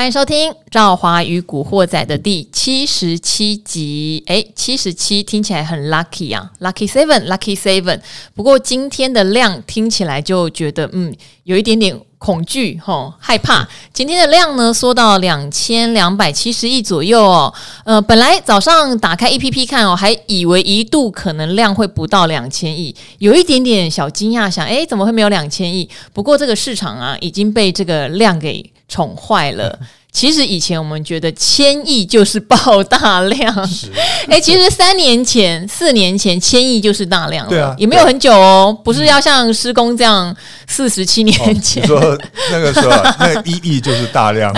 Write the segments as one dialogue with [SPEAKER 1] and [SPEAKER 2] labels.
[SPEAKER 1] 欢迎收听《赵华与古惑仔》的第七十七集。诶，七十七听起来很 lucky 啊，lucky seven，lucky seven。不过今天的量听起来就觉得，嗯，有一点点恐惧，吼，害怕。今天的量呢，缩到两千两百七十亿左右哦。呃，本来早上打开 APP 看哦，还以为一度可能量会不到两千亿，有一点点小惊讶，想，哎，怎么会没有两千亿？不过这个市场啊，已经被这个量给。宠坏了。其实以前我们觉得千亿就是爆大量，哎、欸，其实三年前、四年前千亿就是大量了，对啊，也没有很久哦，不是要像施工这样四十七年前。哦、
[SPEAKER 2] 说那个时候那一亿就是大量。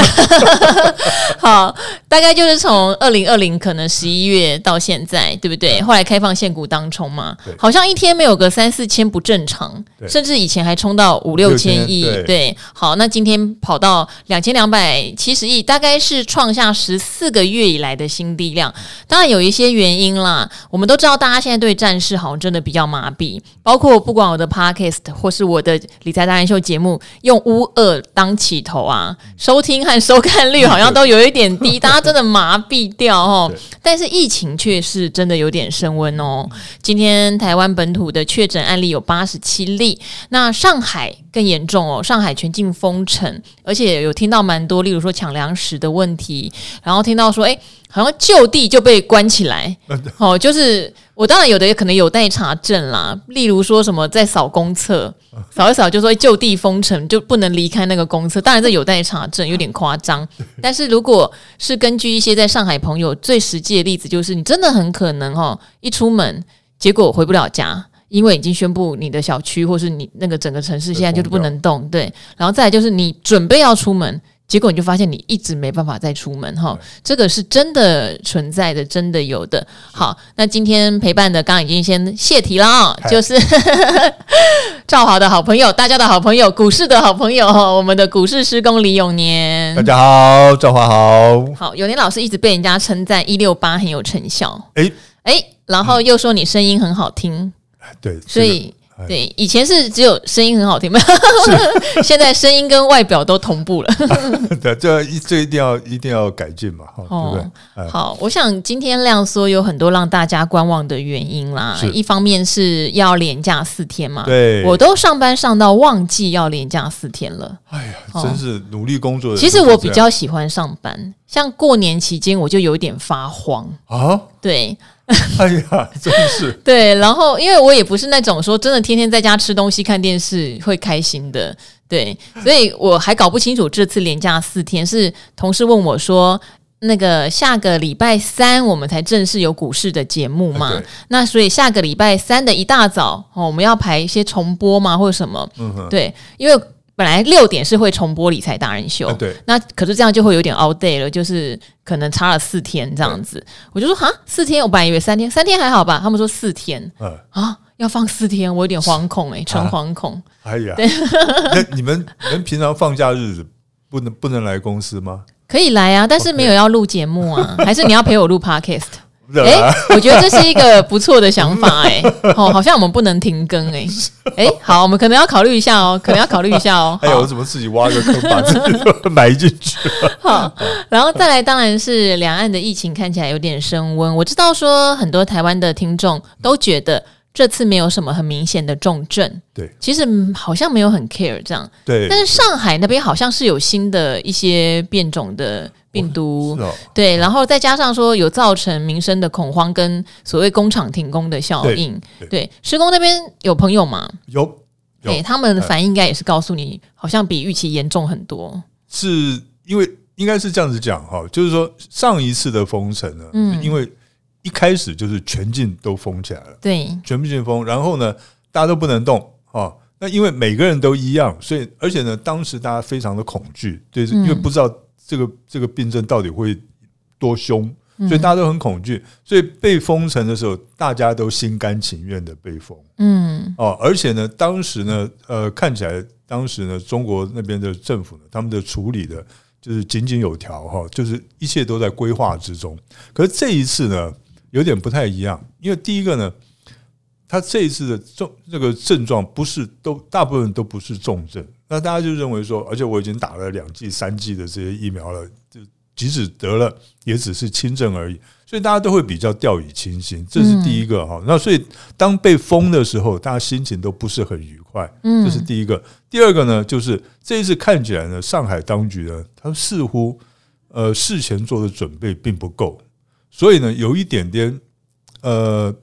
[SPEAKER 1] 好，大概就是从二零二零可能十一月到现在，对不对？后来开放限股当冲嘛，好像一天没有个三四千不正常，甚至以前还冲到五六千亿。对，好，那今天跑到两千两百七十。亿大概是创下十四个月以来的新低量，当然有一些原因啦。我们都知道，大家现在对战事好像真的比较麻痹，包括不管我的 Podcast 或是我的理财达人秀节目，用乌二当起头啊，收听和收看率好像都有一点低，大家真的麻痹掉哦。但是疫情却是真的有点升温哦。今天台湾本土的确诊案例有八十七例，那上海更严重哦，上海全境封城，而且有听到蛮多，例如说抢。粮食的问题，然后听到说，哎，好像就地就被关起来，哦，就是我当然有的也可能有待查证啦，例如说什么在扫公厕，扫一扫就说就地封城，就不能离开那个公厕，当然这有待查证，有点夸张。但是如果是根据一些在上海朋友最实际的例子，就是你真的很可能哦，一出门结果回不了家，因为已经宣布你的小区或是你那个整个城市现在就是不能动，对，然后再来就是你准备要出门。结果你就发现你一直没办法再出门哈，这个是真的存在的，真的有的。好，那今天陪伴的刚刚已经先泄题了啊，就是 赵华的好朋友，大家的好朋友，股市的好朋友哈，我们的股市师公李永年。
[SPEAKER 2] 大家好，赵华好。
[SPEAKER 1] 好，永年老师一直被人家称赞一六八很有成效，
[SPEAKER 2] 哎
[SPEAKER 1] 哎，然后又说你声音很好听，
[SPEAKER 2] 对，
[SPEAKER 1] 所以。对，以前是只有声音很好听嘛，现在声音跟外表都同步了。
[SPEAKER 2] 对，这这一定要一定要改进嘛，哦、对不对？
[SPEAKER 1] 好，我想今天亮说有很多让大家观望的原因啦。一方面是要连假四天嘛，
[SPEAKER 2] 对，
[SPEAKER 1] 我都上班上到忘记要连假四天了。
[SPEAKER 2] 哎呀，真是努力工作的。
[SPEAKER 1] 其实我比较喜欢上班，像过年期间我就有点发慌啊。对。
[SPEAKER 2] 哎呀，真是
[SPEAKER 1] 对，然后因为我也不是那种说真的天天在家吃东西看电视会开心的，对，所以我还搞不清楚这次连假四天是同事问我说，那个下个礼拜三我们才正式有股市的节目嘛？那所以下个礼拜三的一大早哦，我们要排一些重播嘛，或者什么？嗯，对，因为。本来六点是会重播理财达人秀，对，那可是这样就会有点 out day 了，就是可能差了四天这样子。我就说哈，四天，我本来以为三天，三天还好吧？他们说四天，嗯啊，要放四天，我有点惶恐哎，纯惶恐。
[SPEAKER 2] 哎呀，那你们你们平常放假日子不能不能来公司吗？
[SPEAKER 1] 可以来啊，但是没有要录节目啊，还是你要陪我录 podcast？哎、欸，我觉得这是一个不错的想法 哎、欸，哦，好像我们不能停更哎、欸，哎、欸，好，我们可能要考虑一下哦，可能要考虑一下哦。哎呀，我
[SPEAKER 2] 怎么自己挖个坑把自己埋进去？
[SPEAKER 1] 好，然后再来，当然是两岸的疫情看起来有点升温。我知道说很多台湾的听众都觉得这次没有什么很明显的重症，
[SPEAKER 2] 对，
[SPEAKER 1] 其实好像没有很 care 这样，对。但是上海那边好像是有新的一些变种的。病毒、哦哦、对，然后再加上说有造成民生的恐慌跟所谓工厂停工的效应，对，施工那边有朋友吗？
[SPEAKER 2] 有，
[SPEAKER 1] 对，他们的反应应该也是告诉你，好像比预期严重很多。
[SPEAKER 2] 是因为应该是这样子讲哈，就是说上一次的封城呢，嗯，因为一开始就是全境都封起来了，
[SPEAKER 1] 对，
[SPEAKER 2] 全境封，然后呢，大家都不能动啊，那因为每个人都一样，所以而且呢，当时大家非常的恐惧，对，因为不知道。这个这个病症到底会多凶？所以大家都很恐惧，所以被封城的时候，大家都心甘情愿的被封。嗯，哦，而且呢，当时呢，呃，看起来当时呢，中国那边的政府呢，他们的处理的就是井井有条哈，就是一切都在规划之中。可是这一次呢，有点不太一样，因为第一个呢，他这一次的重这个症状不是都大部分都不是重症，那大家就认为说，而且我已经打了两剂、三剂的这些疫苗了，就即使得了也只是轻症而已，所以大家都会比较掉以轻心，这是第一个哈。那所以当被封的时候，大家心情都不是很愉快，这是第一个。第二个呢，就是这一次看起来呢，上海当局呢，他似乎呃事前做的准备并不够，所以呢，有一点点呃。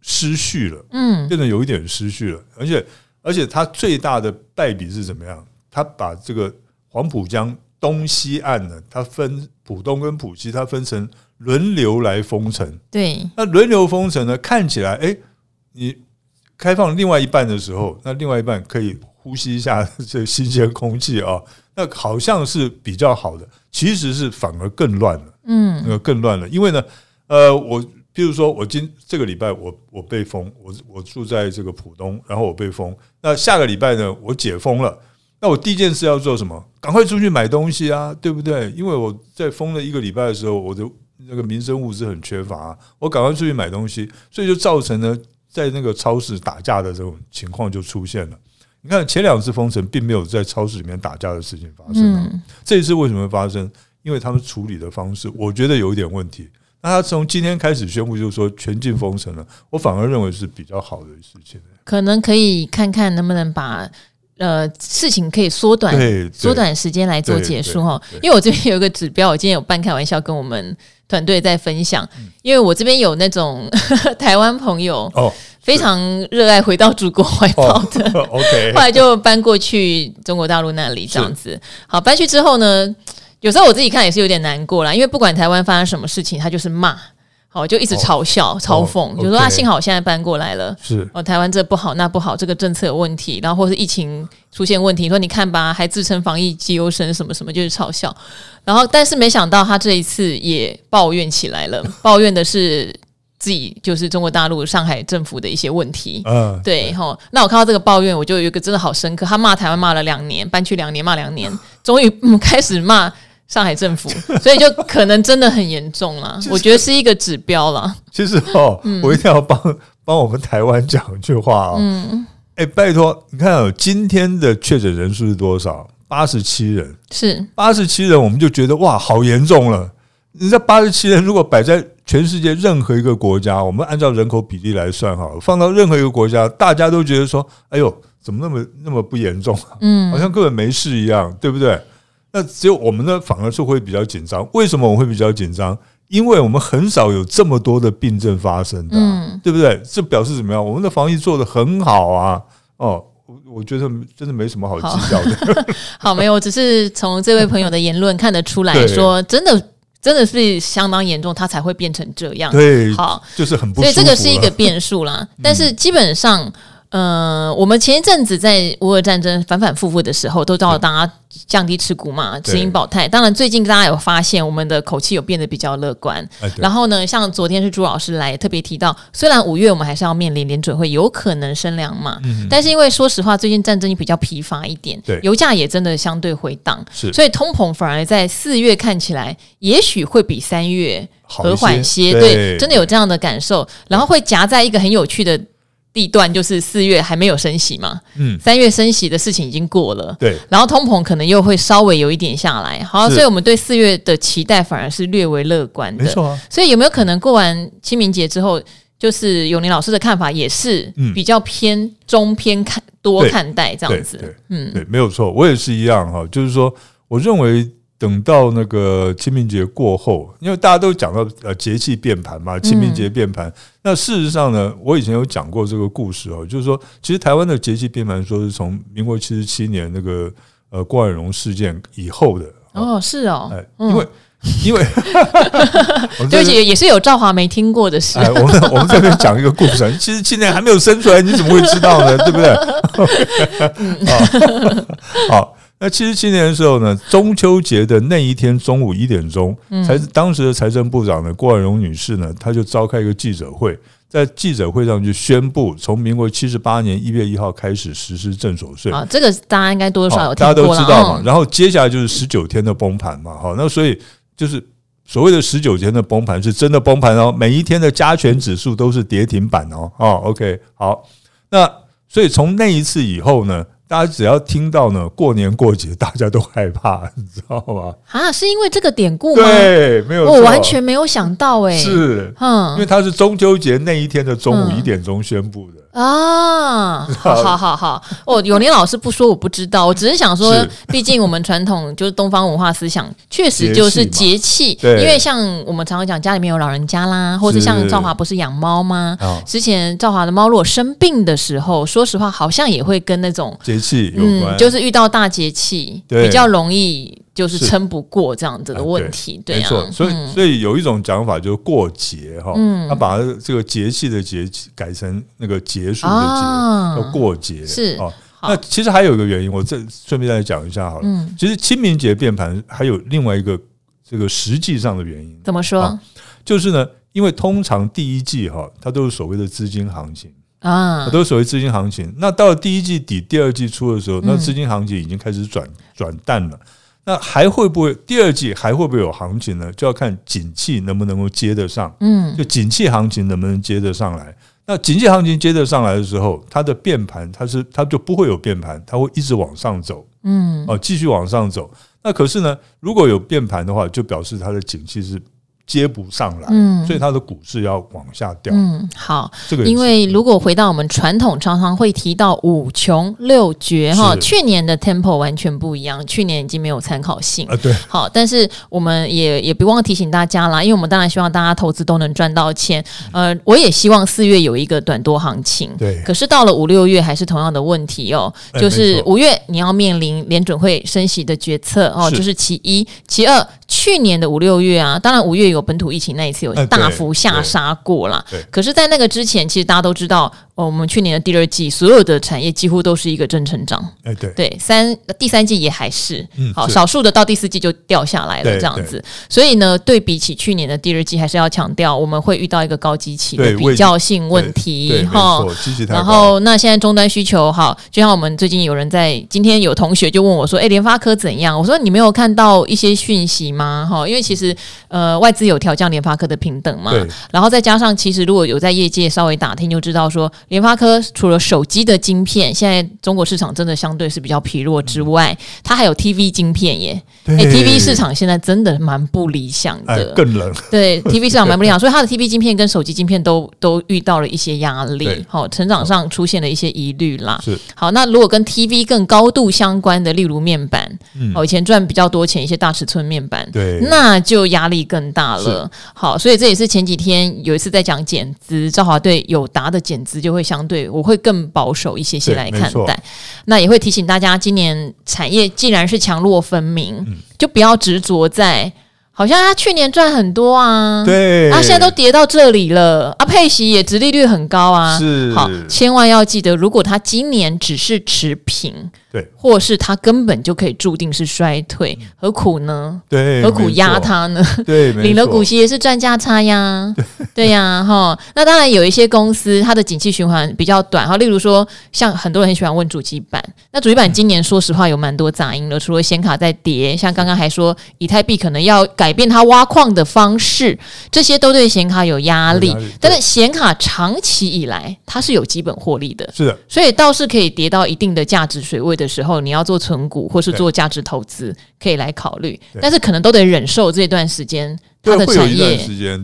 [SPEAKER 2] 失序了，嗯，变得有一点失序了，而且而且它最大的败笔是怎么样？它把这个黄浦江东西岸呢，它分浦东跟浦西，它分成轮流来封城。
[SPEAKER 1] 对，
[SPEAKER 2] 那轮流封城呢，看起来，哎，你开放另外一半的时候，那另外一半可以呼吸一下这新鲜空气啊，那好像是比较好的，其实是反而更乱了，嗯，那个更乱了，因为呢，呃，我。比如说，我今这个礼拜我我被封，我我住在这个浦东，然后我被封。那下个礼拜呢，我解封了，那我第一件事要做什么？赶快出去买东西啊，对不对？因为我在封了一个礼拜的时候，我的那个民生物资很缺乏，我赶快出去买东西，所以就造成了在那个超市打架的这种情况就出现了。你看前两次封城并没有在超市里面打架的事情发生，这一次为什么会发生？因为他们处理的方式，我觉得有一点问题。那他从今天开始宣布，就是说全境封城了。我反而认为是比较好的事情。
[SPEAKER 1] 可能可以看看能不能把呃事情可以缩短，缩短时间来做结束哈。因为我这边有一个指标，我今天有半开玩笑跟我们团队在分享。因为我这边有那种 台湾朋友哦，非常热爱回到祖国怀抱的。OK，后来就搬过去中国大陆那里这样子。好，搬去之后呢？有时候我自己看也是有点难过啦，因为不管台湾发生什么事情，他就是骂，好就一直嘲笑、哦、嘲讽，就、哦、说啊幸好我现在搬过来了，是哦，台湾这不好那不好，这个政策有问题，然后或是疫情出现问题，说你看吧，还自称防疫绩优生什么什么，就是嘲笑。然后但是没想到他这一次也抱怨起来了，抱怨的是自己就是中国大陆上海政府的一些问题。嗯，对哈。那我看到这个抱怨，我就有一个真的好深刻，他骂台湾骂了两年，搬去两年骂两年，终于嗯开始骂。上海政府，所以就可能真的很严重啦。我觉得是一个指标啦。
[SPEAKER 2] 其实哦，我一定要帮帮我们台湾讲一句话啊。嗯，哎，拜托，你看哦，今天的确诊人数是多少？八十七人。是八十七人，我们就觉得哇，好严重了。你这八十七人，如果摆在全世界任何一个国家，我们按照人口比例来算哈，放到任何一个国家，大家都觉得说，哎呦，怎么那么那么不严重？嗯，好像根本没事一样，对不对？那只有我们呢，反而是会比较紧张。为什么我会比较紧张？因为我们很少有这么多的病症发生的，嗯，对不对？这表示怎么样？我们的防疫做得很好啊！哦，我我觉得真的没什么好计较的。
[SPEAKER 1] 好，没有，我只是从这位朋友的言论看得出来说，真的真的是相当严重，他才会变成这样。
[SPEAKER 2] 对，
[SPEAKER 1] 好，
[SPEAKER 2] 就是很不。
[SPEAKER 1] 所以这个是一个变数啦。但是基本上。呃，我们前一阵子在乌俄战争反反复复的时候，都叫大家降低持股嘛，持盈保泰。当然，最近大家有发现，我们的口气有变得比较乐观。然后呢，像昨天是朱老师来特别提到，虽然五月我们还是要面临联准会有可能升两码，但是因为说实话，最近战争也比较疲乏一点，油价也真的相对回档，所以通膨反而在四月看起来也许会比三月和缓些。对，真的有这样的感受，然后会夹在一个很有趣的。地段就是四月还没有升息嘛，嗯，三月升息的事情已经过了，对，然后通膨可能又会稍微有一点下来，好，所以我们对四月的期待反而是略微乐观的，没错啊。所以有没有可能过完清明节之后，就是永年老师的看法也是比较偏中偏看多看待这样子？
[SPEAKER 2] 嗯，对，没有错，我也是一样哈，就是说，我认为。等到那个清明节过后，因为大家都讲到呃节气变盘嘛，清明节变盘。那事实上呢，我以前有讲过这个故事哦，就是说，其实台湾的节气变盘，说是从民国七十七年那个呃郭婉容事件以后的。
[SPEAKER 1] 哦，是哦，哎，
[SPEAKER 2] 因为因为
[SPEAKER 1] 对不起，也是有赵华没听过的事。
[SPEAKER 2] 我们我们这边讲一个故事，其实七年还没有生出来，你怎么会知道呢？对不对？好。那七十七年的时候呢，中秋节的那一天中午一点钟，才是当时的财政部长呢郭婉容女士呢，她就召开一个记者会，在记者会上就宣布，从民国七十八年一月一号开始实施正所税
[SPEAKER 1] 啊，这个大家应该多多少少有，
[SPEAKER 2] 大家都知道嘛。然后接下来就是十九天的崩盘嘛，好，那所以就是所谓的十九天的崩盘是真的崩盘哦，每一天的加权指数都是跌停板哦。哦，OK，好，那所以从那一次以后呢，大家只要听到呢过年过节，大家都害怕，你知道吗？
[SPEAKER 1] 啊，是因为这个典故吗？
[SPEAKER 2] 对，没有，
[SPEAKER 1] 我完全没有想到哎、欸，
[SPEAKER 2] 是，嗯，因为它是中秋节那一天的中午一点钟宣布的。嗯
[SPEAKER 1] 啊，好好好好哦，永年老师不说我不知道，我只是想说，毕竟我们传统就是东方文化思想，确实就是节气。因为像我们常常讲家里面有老人家啦，或者像赵华不是养猫吗？之前赵华的猫如果生病的时候，说实话好像也会跟那种
[SPEAKER 2] 节气有关，
[SPEAKER 1] 就是遇到大节气比较容易。就是撑不过这样子的问题，对，没错，
[SPEAKER 2] 所以所以有一种讲法就是过节哈，他把这个节气的节改成那个结束的节，叫过节是哦。那其实还有一个原因，我这顺便再讲一下好了。其实清明节变盘还有另外一个这个实际上的原因，
[SPEAKER 1] 怎么说？
[SPEAKER 2] 就是呢，因为通常第一季哈，它都是所谓的资金行情。啊，都是所谓资金行情。那到了第一季底、第二季初的时候，那资金行情已经开始转转淡了。那还会不会第二季还会不会有行情呢？就要看景气能不能够接得上，嗯，就景气行情能不能接得上来。那景气行情接得上来的时候，它的变盘它是它就不会有变盘，它会一直往上走，嗯，哦，继续往上走。那可是呢，如果有变盘的话，就表示它的景气是。接不上来，嗯，所以它的股市要往下掉。
[SPEAKER 1] 嗯，好，这个因为如果回到我们传统，常常会提到五穷六绝哈。去年的 Temple 完全不一样，去年已经没有参考性啊。对，好，但是我们也也不忘了提醒大家啦，因为我们当然希望大家投资都能赚到钱。呃，我也希望四月有一个短多行情。对，可是到了五六月还是同样的问题哦，就是五月你要面临联准会升息的决策哦，就是其一，其二。去年的五六月啊，当然五月有本土疫情那一次有大幅下杀过了，可是，在那个之前，其实大家都知道。哦，我们去年的第二季，所有的产业几乎都是一个正成长。哎，对对，三第三季也还是，嗯，好，少数的到第四季就掉下来了，这样子。所以呢，对比起去年的第二季，还是要强调，我们会遇到一个高基期的比较性问题，哈。然后，那现在终端需求，哈，就像我们最近有人在今天有同学就问我说：“哎，联发科怎样？”我说：“你没有看到一些讯息吗？”哈，因为其实呃，外资有调降联发科的平等嘛，然后再加上其实如果有在业界稍微打听，就知道说。联发科除了手机的晶片，现在中国市场真的相对是比较疲弱之外，它还有 TV 晶片耶。哎，TV 市场现在真的蛮不理想的，
[SPEAKER 2] 更冷。
[SPEAKER 1] 对，TV 市场蛮不理想，所以它的 TV 晶片跟手机晶片都都遇到了一些压力，好，成长上出现了一些疑虑啦。是，好，那如果跟 TV 更高度相关的，例如面板，哦，以前赚比较多钱一些大尺寸面板，对，那就压力更大了。好，所以这也是前几天有一次在讲减资，兆华对友达的减资就会。会相对我会更保守一些些来看待，那也会提醒大家，今年产业既然是强弱分明，嗯、就不要执着在好像他去年赚很多啊，对，啊现在都跌到这里了，啊佩奇也殖利率很高啊，是。好，千万要记得，如果他今年只是持平。对，或是它根本就可以注定是衰退，何苦呢？对，何苦压它呢？对，领了股息也是赚价差呀。对，对呀，哈。那当然有一些公司，它的景气循环比较短哈。例如说，像很多人很喜欢问主机板，那主机板今年说实话有蛮多杂音的，除了显卡在跌，像刚刚还说以太币可能要改变它挖矿的方式，这些都对显卡有压力。但是显卡长期以来它是有基本获利的，是的，所以倒是可以跌到一定的价值水位的时候，你要做存股或是做价值投资，可以来考虑，但是可能都得忍受这段时间，它的产业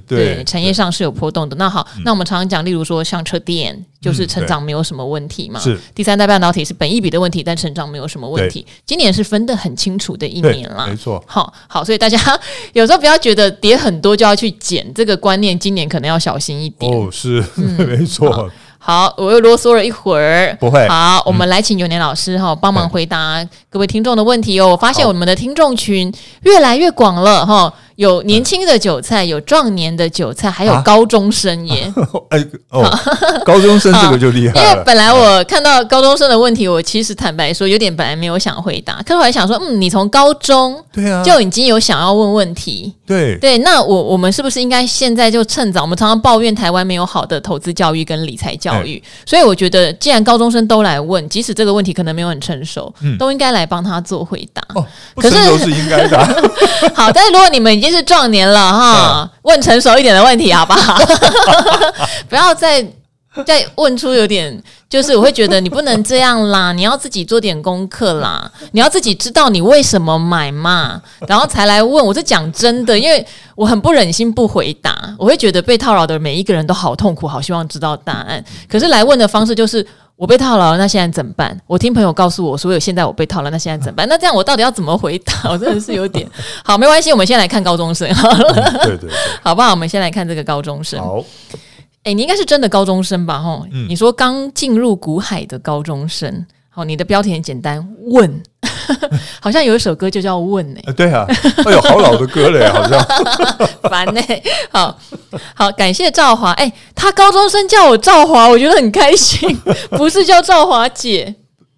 [SPEAKER 1] 对产业上是有波动的。那好，那我们常常讲，例如说像车电，就是成长没有什么问题嘛。是第三代半导体是本一比的问题，但成长没有什么问题。今年是分得很清楚的一年了，没错。好好，所以大家 有时候不要觉得跌很多就要去减，这个观念今年可能要小心一点。哦，是 没错。好，我又啰嗦了一会儿，不会。好，我们来请永年老师哈帮忙回答各位听众的问题哦。我发现我们的听众群越来越广了哈。有年轻的韭菜，有壮年的韭菜，还有高中生耶！哎哦，
[SPEAKER 2] 高中生这个就厉害了。
[SPEAKER 1] 因为本来我看到高中生的问题，我其实坦白说有点本来没有想回答，可是我还想说，嗯，你从高中对啊就已经有想要问问题，对对，那我我们是不是应该现在就趁早？我们常常抱怨台湾没有好的投资教育跟理财教育，所以我觉得既然高中生都来问，即使这个问题可能没有很成熟，都应该来帮他做回答。哦，不成熟是应该的。好，但是如果你们经是壮年了哈，问成熟一点的问题好不好？不要再。再问出有点，就是我会觉得你不能这样啦，你要自己做点功课啦，你要自己知道你为什么买嘛，然后才来问。我是讲真的，因为我很不忍心不回答，我会觉得被套牢的每一个人都好痛苦，好希望知道答案。可是来问的方式就是我被套牢了，那现在怎么办？我听朋友告诉我说，有现在我被套了，那现在怎么办？那这样我到底要怎么回答？我真的是有点 好，没关系，我们先来看高中生好了，
[SPEAKER 2] 嗯，对对对，
[SPEAKER 1] 好不 好？我们先来看这个高中生。
[SPEAKER 2] 好。
[SPEAKER 1] 哎，你应该是真的高中生吧？吼、嗯，你说刚进入股海的高中生，好，你的标题很简单，问，好像有一首歌就叫问呢、欸。
[SPEAKER 2] 对啊，哎呦，好老的歌了呀，好像
[SPEAKER 1] 烦呢、欸。好好，感谢赵华。哎，他高中生叫我赵华，我觉得很开心，不是叫赵华姐，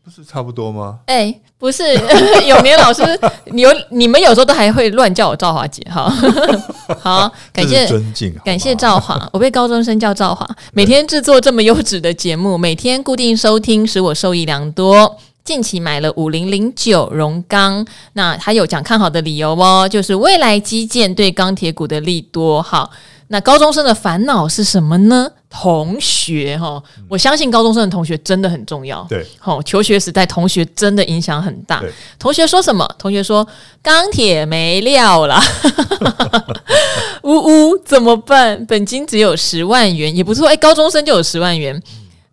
[SPEAKER 2] 不是差不多吗？
[SPEAKER 1] 哎。不是 永年老师，你有你们有时候都还会乱叫我赵华姐哈。好，感谢
[SPEAKER 2] 尊敬，
[SPEAKER 1] 感谢赵华，我被高中生叫赵华。每天制作这么优质的节目，每天固定收听，使我受益良多。近期买了五零零九荣钢，那他有讲看好的理由哦，就是未来基建对钢铁股的利多。好，那高中生的烦恼是什么呢？同学哈，我相信高中生的同学真的很重要。
[SPEAKER 2] 对，
[SPEAKER 1] 好，求学时代同学真的影响很大。同学说什么？同学说钢铁没料了，呜呜，怎么办？本金只有十万元，也不错。哎，高中生就有十万元。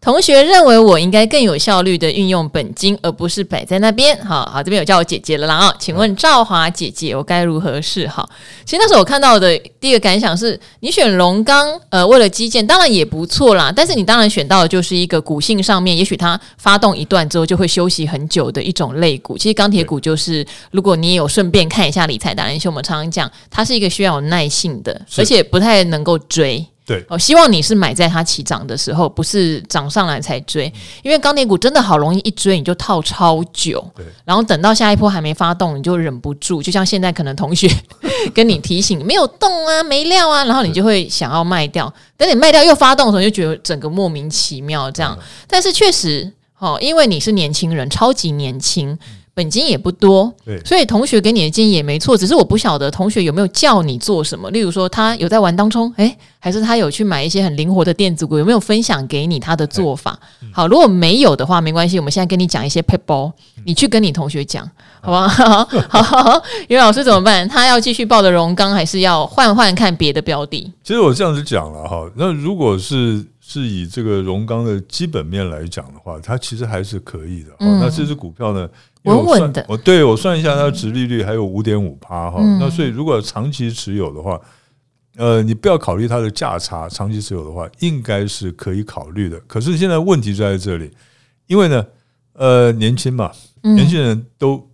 [SPEAKER 1] 同学认为我应该更有效率的运用本金，而不是摆在那边。好好，这边有叫我姐姐了啦啊！请问赵华姐姐，我该如何是好？其实那时候我看到的第一个感想是，你选龙钢，呃，为了基建当然也不错啦。但是你当然选到的就是一个股性上面，也许它发动一段之后就会休息很久的一种类股。其实钢铁股就是，如果你有顺便看一下理财达人秀，我们常常讲，它是一个需要有耐性的，而且不太能够追。
[SPEAKER 2] 对，
[SPEAKER 1] 我希望你是买在它起涨的时候，不是涨上来才追，因为钢铁股真的好容易一追你就套超久，对，然后等到下一波还没发动，你就忍不住，就像现在可能同学 跟你提醒没有动啊，没料啊，然后你就会想要卖掉，等你卖掉又发动的时候，就觉得整个莫名其妙这样，但是确实，哦，因为你是年轻人，超级年轻。本金也不多，对，所以同学给你的建议也没错，只是我不晓得同学有没有叫你做什么。例如说，他有在玩当冲，诶，还是他有去买一些很灵活的电子股，有没有分享给你他的做法？好，如果没有的话，没关系，我们现在跟你讲一些撇步，你去跟你同学讲，好不 好？好，好，因为老师怎么办？他要继续抱着荣钢，还是要换换看别的标的？
[SPEAKER 2] 其实我这样子讲了哈，那如果是是以这个荣钢的基本面来讲的话，它其实还是可以的。嗯，那这支股票呢？稳稳的，我对我算一下，它的值利率还有五点五趴哈。那所以如果长期持有的话，呃，你不要考虑它的价差，长期持有的话，应该是可以考虑的。可是现在问题就在这里，因为呢，呃，年轻嘛，年轻人都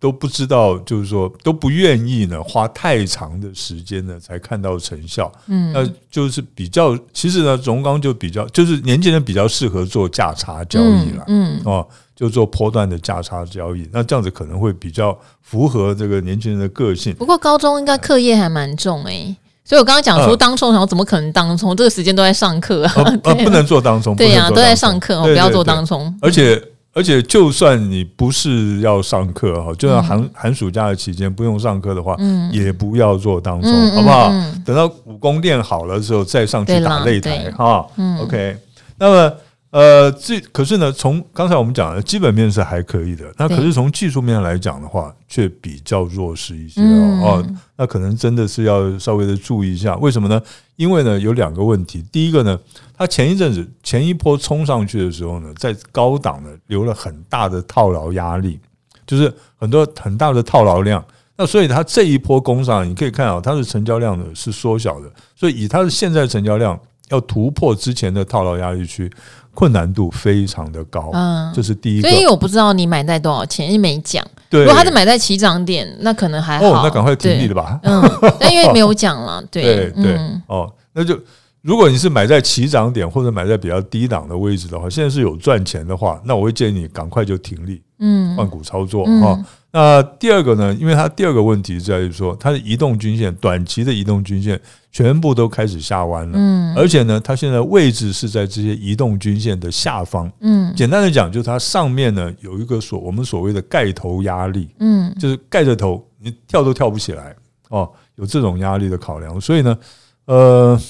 [SPEAKER 2] 都不知道，就是说都不愿意呢花太长的时间呢才看到成效。嗯，那就是比较，其实呢，荣钢就比较，就是年轻人比较适合做价差交易了。嗯哦。就做波段的价差交易，那这样子可能会比较符合这个年轻人的个性。不
[SPEAKER 1] 过高中应该课业还蛮重诶、欸，所以我刚刚讲说当冲，然后怎么可能当冲？这个时间都在上课啊，
[SPEAKER 2] 啊，不能做当冲。
[SPEAKER 1] 对呀，都在上课，不要做当冲。
[SPEAKER 2] 而且而且，就算你不是要上课哈，就算寒寒暑假的期间不用上课的话，嗯，也不要做当中，好不好？等到武功练好了之后再上去打擂台哈。嗯，OK，那么。呃，这可是呢，从刚才我们讲的基本面是还可以的，那可是从技术面来讲的话，却比较弱势一些哦，哦。那可能真的是要稍微的注意一下，为什么呢？因为呢有两个问题，第一个呢，它前一阵子前一波冲上去的时候呢，在高档呢留了很大的套牢压力，就是很多很大的套牢量。那所以它这一波攻上，你可以看啊，它的成交量呢是缩小的，所以以它的现在成交量要突破之前的套牢压力区。困难度非常的高，嗯，这是第一个。所以
[SPEAKER 1] 我不知道你买在多少钱，你没讲。对，如果他是买在起涨点，那可能还好。
[SPEAKER 2] 哦，那赶快停利了吧。
[SPEAKER 1] 嗯，但因为没有讲了，对
[SPEAKER 2] 对对。哦，那就如果你是买在起涨点或者买在比较低档的位置的话，现在是有赚钱的话，那我会建议你赶快就停利，嗯，换股操作啊。那第二个呢？因为它第二个问题在于说，它的移动均线短期的移动均线全部都开始下弯了，嗯，而且呢，它现在位置是在这些移动均线的下方，嗯，简单的讲，就是它上面呢有一个所我们所谓的盖头压力，嗯，就是盖着头你跳都跳不起来哦。有这种压力的考量，所以呢，呃，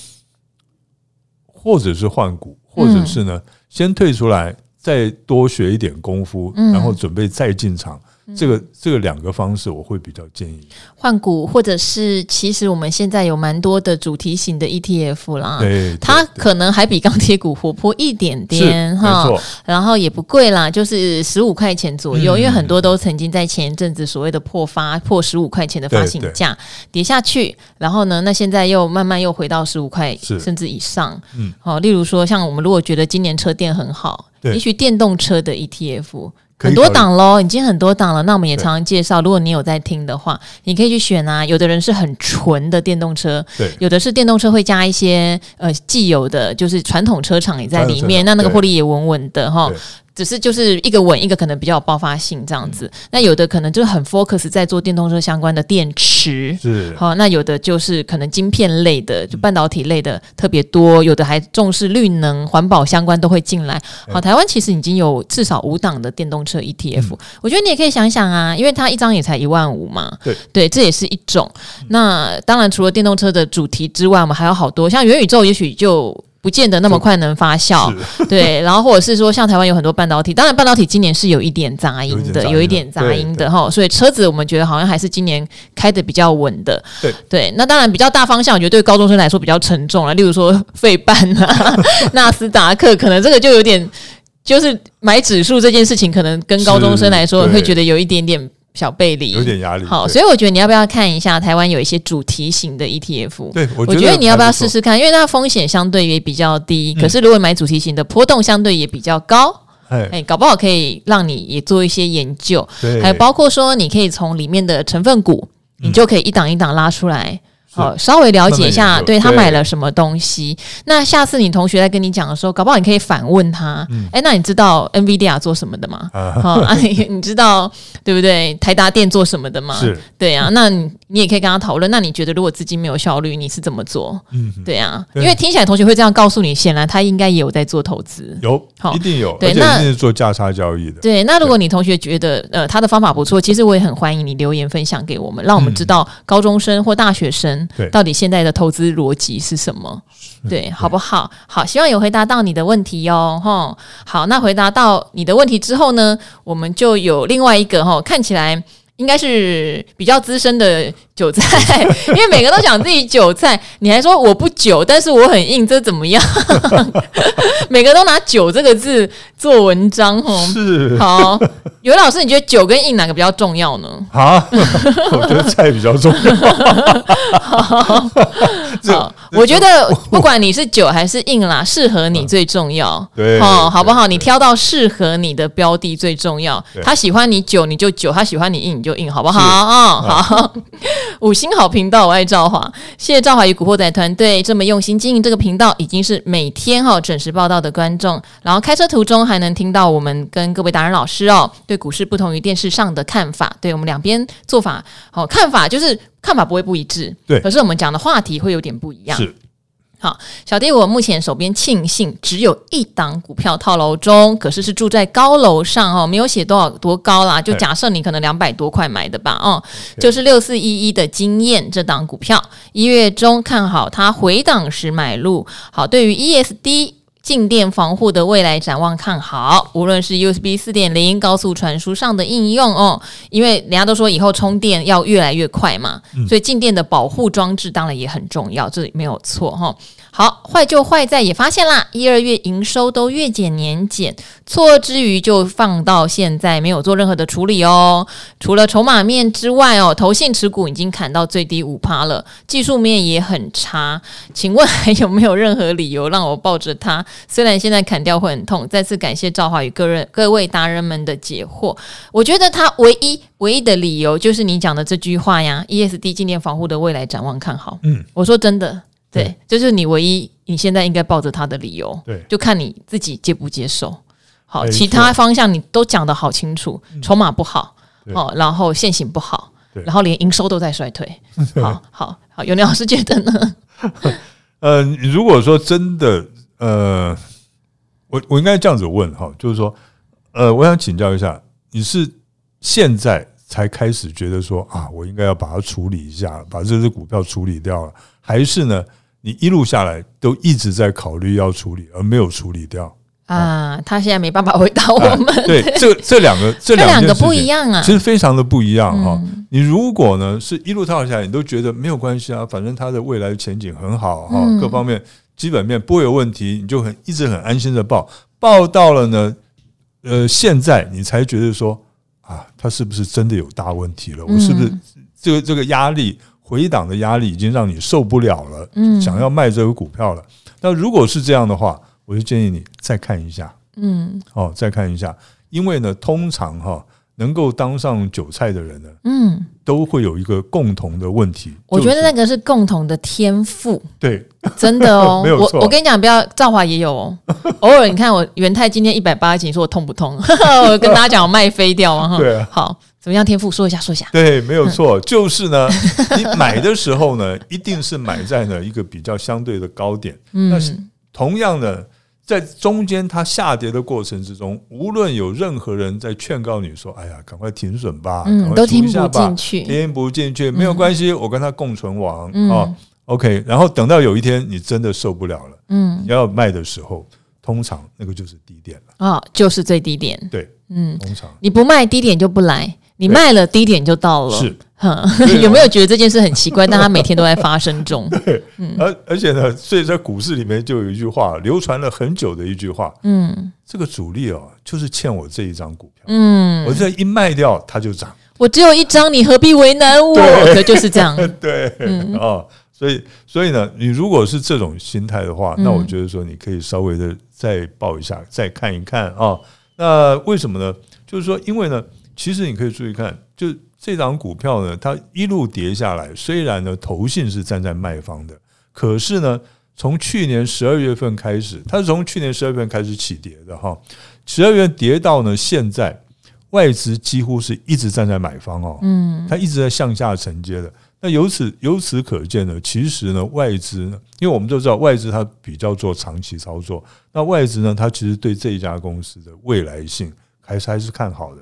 [SPEAKER 2] 或者是换股，或者是呢，先退出来，再多学一点功夫，然后准备再进场。这个这个两个方式我会比较建议。
[SPEAKER 1] 换股，或者是其实我们现在有蛮多的主题型的 ETF 啦，
[SPEAKER 2] 对，
[SPEAKER 1] 它可能还比钢铁股活泼一点点哈，然后也不贵啦，就是十五块钱左右，因为很多都曾经在前一阵子所谓的破发破十五块钱的发行价跌下去，然后呢，那现在又慢慢又回到十五块甚至以上，嗯，好，例如说像我们如果觉得今年车电很好，也许电动车的 ETF。很多档喽，已经很多档了。那我们也常常介绍，如果你有在听的话，你可以去选啊。有的人是很纯的电动车，对，有的是电动车会加一些呃既有的，就是传统车厂也在里面，那那个获利也稳稳的哈。只是就是一个稳，一个可能比较有爆发性这样子。嗯、那有的可能就是很 focus 在做电动车相关的电池，是好。那有的就是可能晶片类的，就半导体类的特别多。有的还重视绿能、环保相关都会进来。好，台湾其实已经有至少五档的电动车 ETF，嗯、我觉得你也可以想想啊，因为它一张也才一万五嘛。对对，这也是一种。那当然，除了电动车的主题之外，我们还有好多像元宇宙，也许就。不见得那么快能发酵，对，然后或者是说，像台湾有很多半导体，当然半导体今年是有一点杂音的，有一点杂音的哈，所以车子我们觉得好像还是今年开的比较稳的，对对。那当然比较大方向，我觉得对高中生来说比较沉重了，例如说费半啊、纳斯达克，可能这个就有点，就是买指数这件事情，可能跟高中生来说会觉得有一点点。小背离。
[SPEAKER 2] 有点压力，
[SPEAKER 1] 好，所以我觉得你要不要看一下台湾有一些主题型的 ETF？
[SPEAKER 2] 对，
[SPEAKER 1] 我觉得你要不要试试看，因为它风险相对也比较低，可是如果买主题型的，波动相对也比较高，哎，搞不好可以让你也做一些研究，还有包括说你可以从里面的成分股，你就可以一档一档拉出来。好，稍微了解一下，对他买了什么东西。那下次你同学在跟你讲的时候，搞不好你可以反问他。哎，那你知道 NVIDIA 做什么的吗？好啊，你你知道对不对？台达电做什么的吗？是，对啊。那你你也可以跟他讨论。那你觉得如果资金没有效率，你是怎么做？嗯，对啊。因为听起来同学会这样告诉你，显然他应该也有在做投资。
[SPEAKER 2] 有，好，一定有。对，那是做价差交易的。
[SPEAKER 1] 对，那如果你同学觉得呃他的方法不错，其实我也很欢迎你留言分享给我们，让我们知道高中生或大学生。对，到底现在的投资逻辑是什么？对，好不好？好，希望有回答到你的问题哟，哈。好，那回答到你的问题之后呢，我们就有另外一个哈，看起来应该是比较资深的韭菜，因为每个都讲自己韭菜，你还说我不韭，但是我很硬，这怎么样？每个都拿“韭”这个字做文章，哦。是。好，有位老师，你觉得韭跟硬哪个比较重要呢？
[SPEAKER 2] 啊，我觉得菜比较重要。
[SPEAKER 1] 好，我觉得不管你是韭还是硬啦，适合你最重要。对，哦，好不好？你挑到适合你的标的最重要。他喜欢你韭，你就韭；他喜欢你硬，你就硬，好不好？啊，好。五星好频道，我爱赵华，谢谢赵华与古惑仔团队这么用心经营这个频道，已经是每天哈准时报道的观众。然后开车途中还能听到我们跟各位达人老师哦，对股市不同于电视上的看法，对我们两边做法好看法就是看法不会不一致，对，可是我们讲的话题会有点不一样。是。好，小弟，我目前手边庆幸只有一档股票套牢中，可是是住在高楼上哦，没有写多少多高啦，就假设你可能两百多块买的吧，哦，就是六四一一的经验这档股票，一月中看好它回档时买入。好，对于 ESD。静电防护的未来展望看好，无论是 USB 四点零高速传输上的应用哦，因为人家都说以后充电要越来越快嘛，所以静电的保护装置当然也很重要，这里没有错哈。好，坏就坏在也发现啦，一二月营收都月减年减，错之余就放到现在没有做任何的处理哦。除了筹码面之外哦，投信持股已经砍到最低五趴了，技术面也很差。请问还有没有任何理由让我抱着它？虽然现在砍掉会很痛。再次感谢赵华与各人各位达人们的解惑。我觉得他唯一唯一的理由就是你讲的这句话呀，ESD 静电防护的未来展望看好。嗯，我说真的。对，这就是你唯一你现在应该抱着他的理由。对，就看你自己接不接受。好，其他方向你都讲得好清楚，筹码不好，哦，然后现行不好，然后连营收都在衰退。好好好，有你老师觉得呢？
[SPEAKER 2] 呃，如果说真的，呃，我我应该这样子问哈，就是说，呃，我想请教一下，你是现在才开始觉得说啊，我应该要把它处理一下，把这只股票处理掉了，还是呢？你一路下来都一直在考虑要处理，而没有处理掉
[SPEAKER 1] 啊！他现在没办法回答我们。
[SPEAKER 2] 啊、对，这 这两个这两个
[SPEAKER 1] 不一样啊，
[SPEAKER 2] 其实非常的不一样哈、嗯。你如果呢是一路套下来，你都觉得没有关系啊，反正他的未来前景很好哈、嗯，各方面基本面不会有问题，你就很一直很安心的报。报到了呢，呃，现在你才觉得说啊，他是不是真的有大问题了？我是不是这个这个压力？回档的压力已经让你受不了了，嗯，想要卖这个股票了。那如果是这样的话，我就建议你再看一下，嗯，哦，再看一下，因为呢，通常哈能够当上韭菜的人呢，嗯，都会有一个共同的问题。
[SPEAKER 1] 我觉得那个是共同的天赋，
[SPEAKER 2] 对，
[SPEAKER 1] 真的哦，
[SPEAKER 2] 没有错。
[SPEAKER 1] 我我跟你讲，不要兆华也有哦，偶尔你看我元泰今天一百八十几，你说我痛不痛？我跟大家讲，我卖飞掉啊，
[SPEAKER 2] 对啊，
[SPEAKER 1] 好。怎么样？天赋说一下，说一下。
[SPEAKER 2] 对，没有错，就是呢，你买的时候呢，一定是买在呢一个比较相对的高点。嗯，但是同样的，在中间它下跌的过程之中，无论有任何人在劝告你说：“哎呀，赶快停损吧，赶快停下吧，都听不进去，听不进去，没有关系，我跟他共存亡。”哦，OK。然后等到有一天你真的受不了了，嗯，你要卖的时候，通常那个就是低点了
[SPEAKER 1] 啊，就是最低点。
[SPEAKER 2] 对，嗯，通常
[SPEAKER 1] 你不卖低点就不来。你卖了低点就到了，
[SPEAKER 2] 是，
[SPEAKER 1] 有没有觉得这件事很奇怪？但它每天都在发生中。
[SPEAKER 2] 对，而而且呢，所以在股市里面就有一句话，流传了很久的一句话，嗯，这个主力哦，就是欠我这一张股票，嗯，我这一卖掉它就涨，
[SPEAKER 1] 我只有一张，你何必为难我？对，就是这样。
[SPEAKER 2] 对，哦，所以所以呢，你如果是这种心态的话，那我觉得说你可以稍微的再报一下，再看一看啊。那为什么呢？就是说，因为呢。其实你可以注意看，就这档股票呢，它一路跌下来，虽然呢，投信是站在卖方的，可是呢，从去年十二月份开始，它是从去年十二月份开始起跌的哈，十二月跌到呢现在，外资几乎是一直站在买方哦，嗯，它一直在向下承接的。那由此由此可见呢，其实呢，外资呢，因为我们都知道外资它比较做长期操作，那外资呢，它其实对这一家公司的未来性还是还是看好的。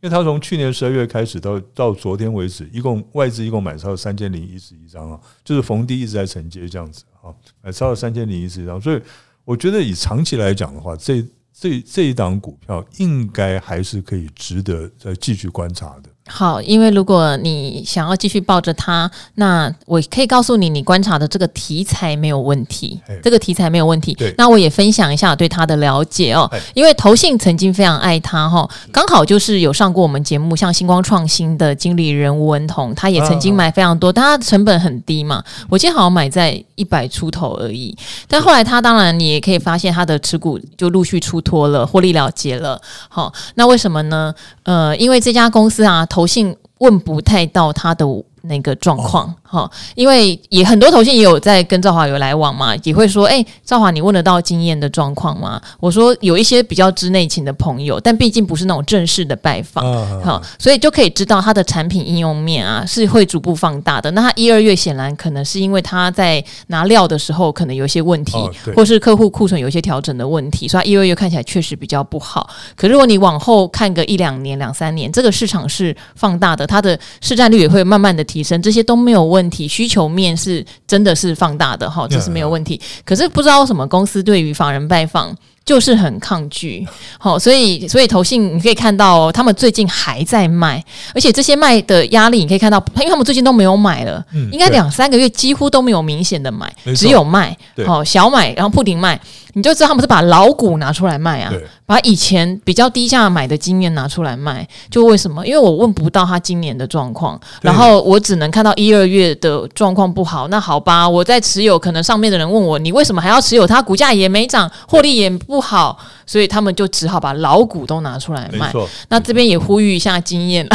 [SPEAKER 2] 因为他从去年十二月开始到到昨天为止，一共外资一共买超三千零一十一张啊，就是逢低一直在承接这样子啊，买超了三千零一十一张，所以我觉得以长期来讲的话，这这这一档股票应该还是可以值得再继续观察的。
[SPEAKER 1] 好，因为如果你想要继续抱着它，那我可以告诉你，你观察的这个题材没有问题，这个题材没有问题。那我也分享一下对它的了解哦。因为投信曾经非常爱它哈，刚好就是有上过我们节目，像星光创新的经理人吴文彤，他也曾经买非常多，但他成本很低嘛，我记得好像买在一百出头而已。但后来他当然你也可以发现他的持股就陆续出脱了，获利了结了。好，那为什么呢？呃，因为这家公司啊。投信问不太到他的那个状况。好，因为也很多头信也有在跟赵华有来往嘛，也会说，哎、欸，兆华，你问得到经验的状况吗？我说有一些比较知内情的朋友，但毕竟不是那种正式的拜访，好，所以就可以知道他的产品应用面啊是会逐步放大的。那他一二月显然可能是因为他在拿料的时候可能有一些问题，或是客户库存有一些调整的问题，所以他一二月看起来确实比较不好。可如果你往后看个一两年、两三年，这个市场是放大的，它的市占率也会慢慢的提升，这些都没有问题。需求面是真的是放大的哈，这是没有问题。可是不知道什么公司对于法人拜访就是很抗拒，好，所以所以投信你可以看到哦，他们最近还在卖，而且这些卖的压力你可以看到，因为他们最近都没有买了，应该两三个月几乎都没有明显的买，只有卖，好小买，然后不停卖。你就知道他们是把老股拿出来卖啊，把以前比较低价买的经验拿出来卖，就为什么？因为我问不到他今年的状况，然后我只能看到一二月的状况不好。那好吧，我在持有，可能上面的人问我，你为什么还要持有它？股价也没涨，获利也不好。所以他们就只好把老股都拿出来卖。那这边也呼吁一下经验，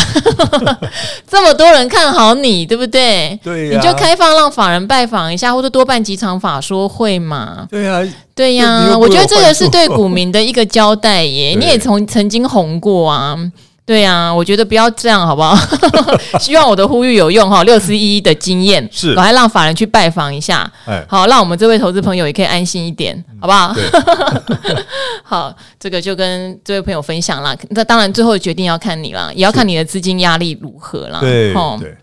[SPEAKER 1] 这么多人看好你，对不对？
[SPEAKER 2] 对、
[SPEAKER 1] 啊、你就开放让法人拜访一下，或者多办几场法说会嘛。
[SPEAKER 2] 对呀、啊，
[SPEAKER 1] 对呀、啊，我觉得这个是对股民的一个交代耶。你也从曾经红过啊。对呀、啊，我觉得不要这样，好不好？希望我的呼吁有用哈。六四一的经验
[SPEAKER 2] 是，
[SPEAKER 1] 我还让法人去拜访一下，
[SPEAKER 2] 哎，
[SPEAKER 1] 好，让我们这位投资朋友也可以安心一点，好不好？好，这个就跟这位朋友分享啦。那当然，最后决定要看你了，也要看你的资金压力如何了。
[SPEAKER 2] 对，
[SPEAKER 1] 对，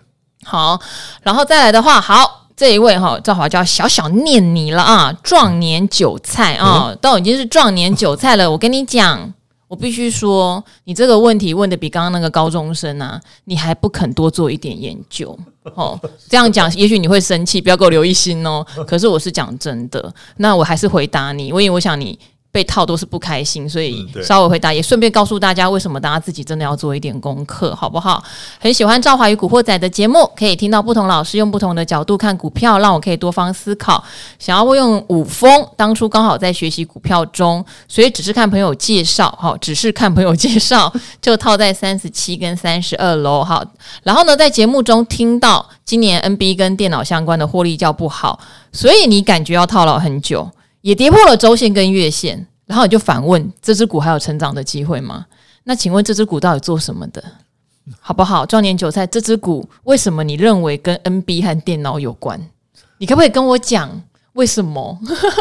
[SPEAKER 1] 好，然后再来的话，好，这一位哈，赵华就要小小念你了啊，壮年韭菜啊、嗯，都已经是壮年韭菜了，我跟你讲。我必须说，你这个问题问的比刚刚那个高中生啊，你还不肯多做一点研究哦。这样讲，也许你会生气，不要给我留一心哦。可是我是讲真的，那我还是回答你，因为我想你。被套都是不开心，所以稍微回答，也顺便告诉大家为什么大家自己真的要做一点功课，好不好？很喜欢赵华与古惑仔的节目，可以听到不同老师用不同的角度看股票，让我可以多方思考。想要问用五峰，当初刚好在学习股票中，所以只是看朋友介绍，好，只是看朋友介绍就套在三十七跟三十二楼，好。然后呢，在节目中听到今年 NB 跟电脑相关的获利较不好，所以你感觉要套牢很久。也跌破了周线跟月线，然后你就反问：这只股还有成长的机会吗？那请问这只股到底做什么的，好不好？壮年韭菜，这只股为什么你认为跟 NB 和电脑有关？你可不可以跟我讲？为什么？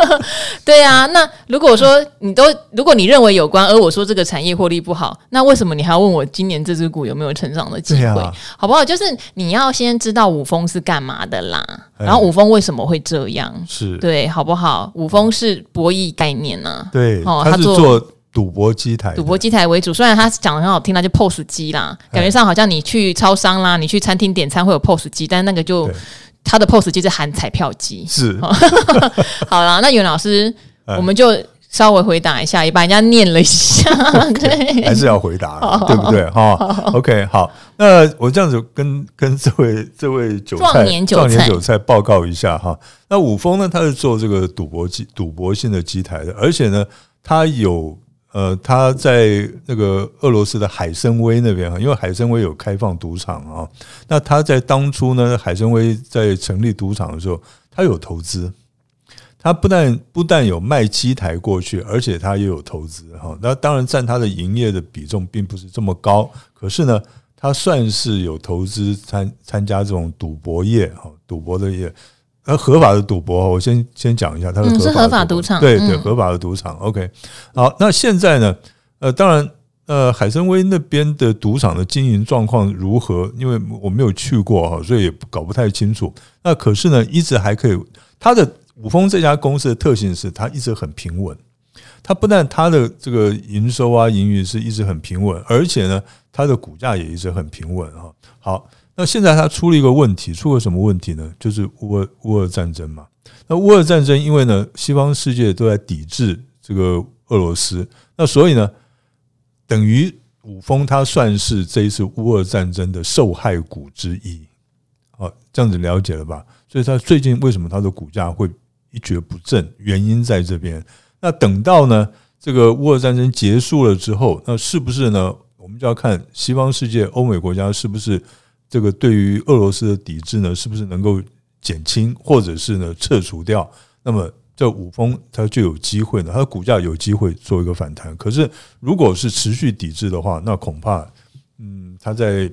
[SPEAKER 1] 对啊，那如果说你都，如果你认为有关，而我说这个产业获利不好，那为什么你还要问我今年这只股有没有成长的机会？啊、好不好？就是你要先知道五丰是干嘛的啦，然后五丰为什么会这样？是对，好不好？五丰是博弈概念呢、啊，
[SPEAKER 2] 对，哦，他是做赌博机台，
[SPEAKER 1] 赌博机台为主。虽然他讲的很好听，那就 POS 机啦，感觉上好像你去超商啦，你去餐厅点餐会有 POS 机，但那个就。他的 POS 机是含彩票机，
[SPEAKER 2] 是
[SPEAKER 1] 好了。那袁老师，我们就稍微回答一下，也把人家念了一下，对，
[SPEAKER 2] 还是要回答，对不对？哈，OK，好。那我这样子跟跟这位这位韭菜壮年韭菜，韭菜报告一下哈。那五峰呢，他是做这个赌博机赌博性的机台的，而且呢，他有。呃，他在那个俄罗斯的海参崴那边，因为海参崴有开放赌场啊。那他在当初呢，海参崴在成立赌场的时候，他有投资。他不但不但有卖机台过去，而且他也有投资哈。那当然占他的营业的比重并不是这么高，可是呢，他算是有投资参参加这种赌博业哈，赌博的业。那合法的赌博，我先先讲一下，它是合法赌场，对对，合法的赌场。OK，好，那现在呢？呃，当然，呃，海参崴那边的赌场的经营状况如何？因为我没有去过哈，所以也搞不太清楚。那可是呢，一直还可以。它的五丰这家公司的特性是，它一直很平稳。它不但它的这个营收啊、盈余是一直很平稳，而且呢，它的股价也一直很平稳哈。好。那现在他出了一个问题，出了什么问题呢？就是乌尔乌尔战争嘛。那乌尔战争，因为呢，西方世界都在抵制这个俄罗斯，那所以呢，等于五峰它算是这一次乌尔战争的受害股之一。好，这样子了解了吧？所以它最近为什么它的股价会一蹶不振？原因在这边。那等到呢，这个乌尔战争结束了之后，那是不是呢？我们就要看西方世界、欧美国家是不是。这个对于俄罗斯的抵制呢，是不是能够减轻，或者是呢撤除掉？那么这五峰它就有机会呢，它的股价有机会做一个反弹。可是如果是持续抵制的话，那恐怕，嗯，它在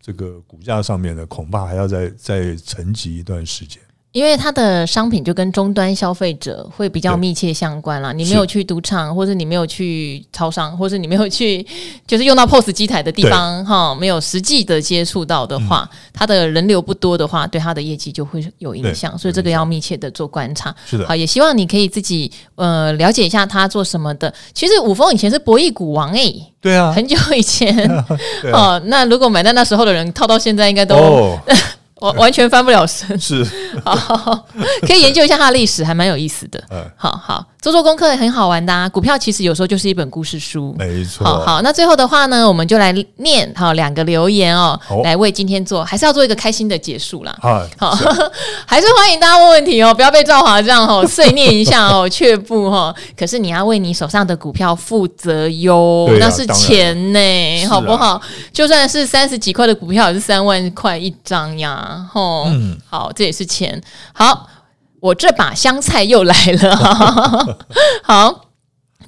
[SPEAKER 2] 这个股价上面呢，恐怕还要再再沉寂一段时间。
[SPEAKER 1] 因为它的商品就跟终端消费者会比较密切相关啦。你没有去赌场，或者你没有去超商，或者你没有去就是用到 POS 机台的地方哈，没有实际的接触到的话，它的人流不多的话，对它的业绩就会有影响。所以这个要密切的做观察。是的，好，也希望你可以自己呃了解一下它做什么的。其实五峰以前是博弈股王诶、欸，
[SPEAKER 2] 对啊，
[SPEAKER 1] 很久以前 哦。那如果买在那时候的人套到现在，应该都。哦 我完全翻不了身，是好，好，好，可以研究一下它的历史，还蛮有意思的。嗯好好。做做功课也很好玩的啊，股票其实有时候就是一本故事书。
[SPEAKER 2] 没错。
[SPEAKER 1] 好，好，那最后的话呢，我们就来念好两个留言哦，来为今天做，还是要做一个开心的结束啦。好，好，还是欢迎大家问问题哦，不要被赵华这样哦 碎念一下哦，却步哈。可是你要为你手上的股票负责哟，那是钱呢，好不好？就算是三十几块的股票，也是三万块一张呀，吼。嗯，好，这也是钱。好。我这把香菜又来了，好，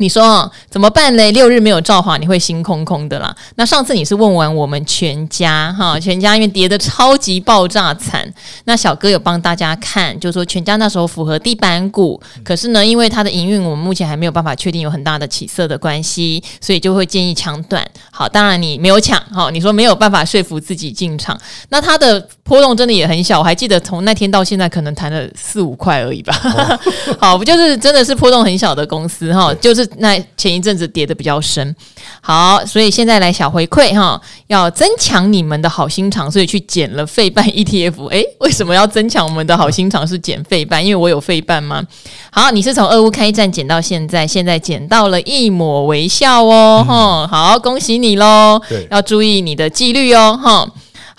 [SPEAKER 1] 你说，怎么办嘞？六日没有造化，你会心空空的啦。那上次你是问完我们全家哈，全家因为跌得超级爆炸惨，那小哥有帮大家看，就说全家那时候符合地板股，可是呢，因为它的营运我们目前还没有办法确定有很大的起色的关系，所以就会建议抢短。好，当然你没有抢哈，你说没有办法说服自己进场，那它的波动真的也很小，我还记得从那天到现在可能谈了四五块而已吧。哦、好，不就是真的是波动很小的公司哈，就是。那前一阵子跌的比较深，好，所以现在来小回馈哈，要增强你们的好心肠，所以去减了费半 ETF。诶，为什么要增强我们的好心肠？是减费半，因为我有费半吗？好，你是从俄乌开战减到现在，现在减到了一抹微笑哦，哈、嗯，好，恭喜你喽！对，要注意你的纪律哦，哈。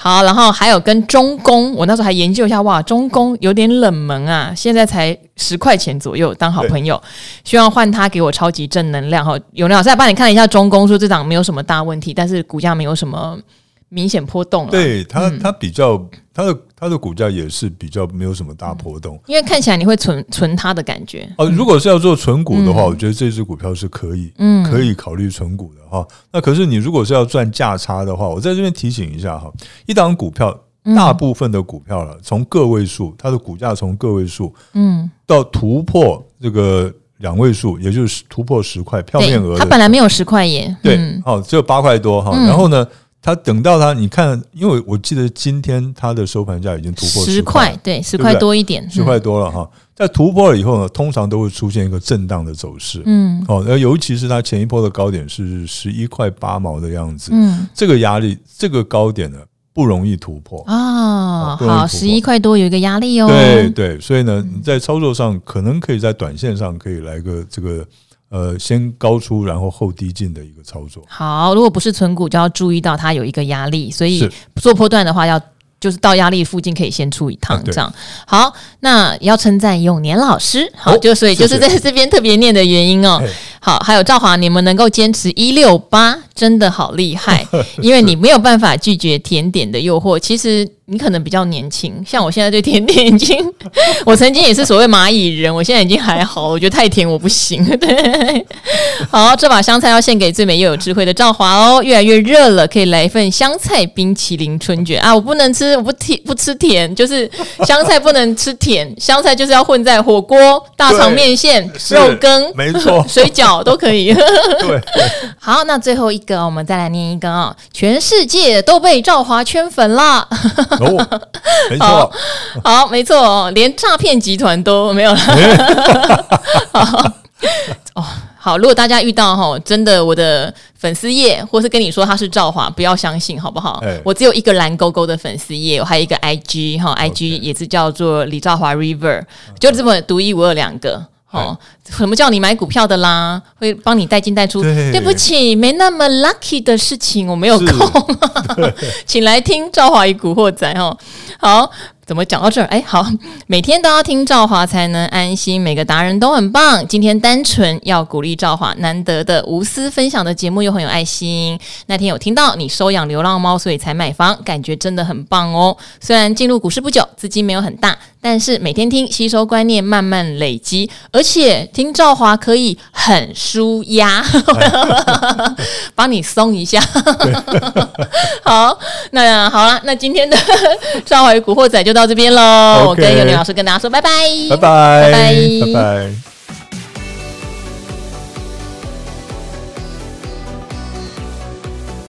[SPEAKER 1] 好，然后还有跟中工，我那时候还研究一下，哇，中工有点冷门啊，现在才十块钱左右，当好朋友，希望换他给我超级正能量哈。有人老师来帮你看了一下中工，说这档没有什么大问题，但是股价没有什么明显波动了。
[SPEAKER 2] 对它，它比较它的。它的股价也是比较没有什么大波动，
[SPEAKER 1] 因为看起来你会存存它的感觉
[SPEAKER 2] 哦。如果是要做存股的话，我觉得这支股票是可以，嗯，可以考虑存股的哈。那可是你如果是要赚价差的话，我在这边提醒一下哈，一档股票，大部分的股票了，从个位数，它的股价从个位数，嗯，到突破这个两位数，也就是突破十块票面额，
[SPEAKER 1] 它本来没有十块耶，
[SPEAKER 2] 对，好，只有八块多哈，然后呢？它等到它，你看，因为我记得今天它的收盘价已经突破十块，
[SPEAKER 1] 对，十块多一点，
[SPEAKER 2] 十块多了哈。在突破了以后呢，通常都会出现一个震荡的走势，嗯，哦，那尤其是它前一波的高点是十一块八毛的样子，嗯，这个压力，这个高点呢不容易突破。
[SPEAKER 1] 啊。好，十一块多有一个压力哦，
[SPEAKER 2] 对对，所以呢，你在操作上可能可以在短线上可以来个这个。呃，先高出然后后低进的一个操作。
[SPEAKER 1] 好，如果不是存股，就要注意到它有一个压力，所以做波段的话，要就是到压力附近可以先出一趟，这样。好，那要称赞永年老师，好，就所以就是在这边特别念的原因哦。好，还有赵华，你们能够坚持一六八，真的好厉害，因为你没有办法拒绝甜点的诱惑。其实。你可能比较年轻，像我现在对甜点已经，我曾经也是所谓蚂蚁人，我现在已经还好，我觉得太甜我不行。对，好，这把香菜要献给最美又有智慧的赵华哦。越来越热了，可以来一份香菜冰淇淋春卷啊！我不能吃，我不甜，不吃甜，就是香菜不能吃甜，香菜就是要混在火锅、大肠面线、肉羹，
[SPEAKER 2] 没错，
[SPEAKER 1] 水饺都可以。对，好，那最后一个，我们再来念一个啊、哦！全世界都被赵华圈粉了。
[SPEAKER 2] 哦，没错，
[SPEAKER 1] 好，没错哦，连诈骗集团都没有了。哦，好，如果大家遇到哈，真的我的粉丝页，或是跟你说他是赵华，不要相信，好不好？欸、我只有一个蓝勾勾的粉丝页，我还有一个 IG 哈，IG 也是叫做李兆华 River，就这么独一无二两个。哦，什么叫你买股票的啦？会帮你带进带出？对，对不起，没那么 lucky 的事情，我没有空，请来听赵华与古惑仔哦。好。怎么讲到这儿？哎，好，每天都要听赵华才能安心。每个达人都很棒。今天单纯要鼓励赵华，难得的无私分享的节目又很有爱心。那天有听到你收养流浪猫，所以才买房，感觉真的很棒哦。虽然进入股市不久，资金没有很大，但是每天听，吸收观念，慢慢累积，而且听赵华可以很舒压，帮你松一下。好，那好了，那今天的赵华与古惑仔就到。到这边喽，我跟尤宁老师跟大家说拜拜，
[SPEAKER 2] 拜拜，拜拜，拜拜。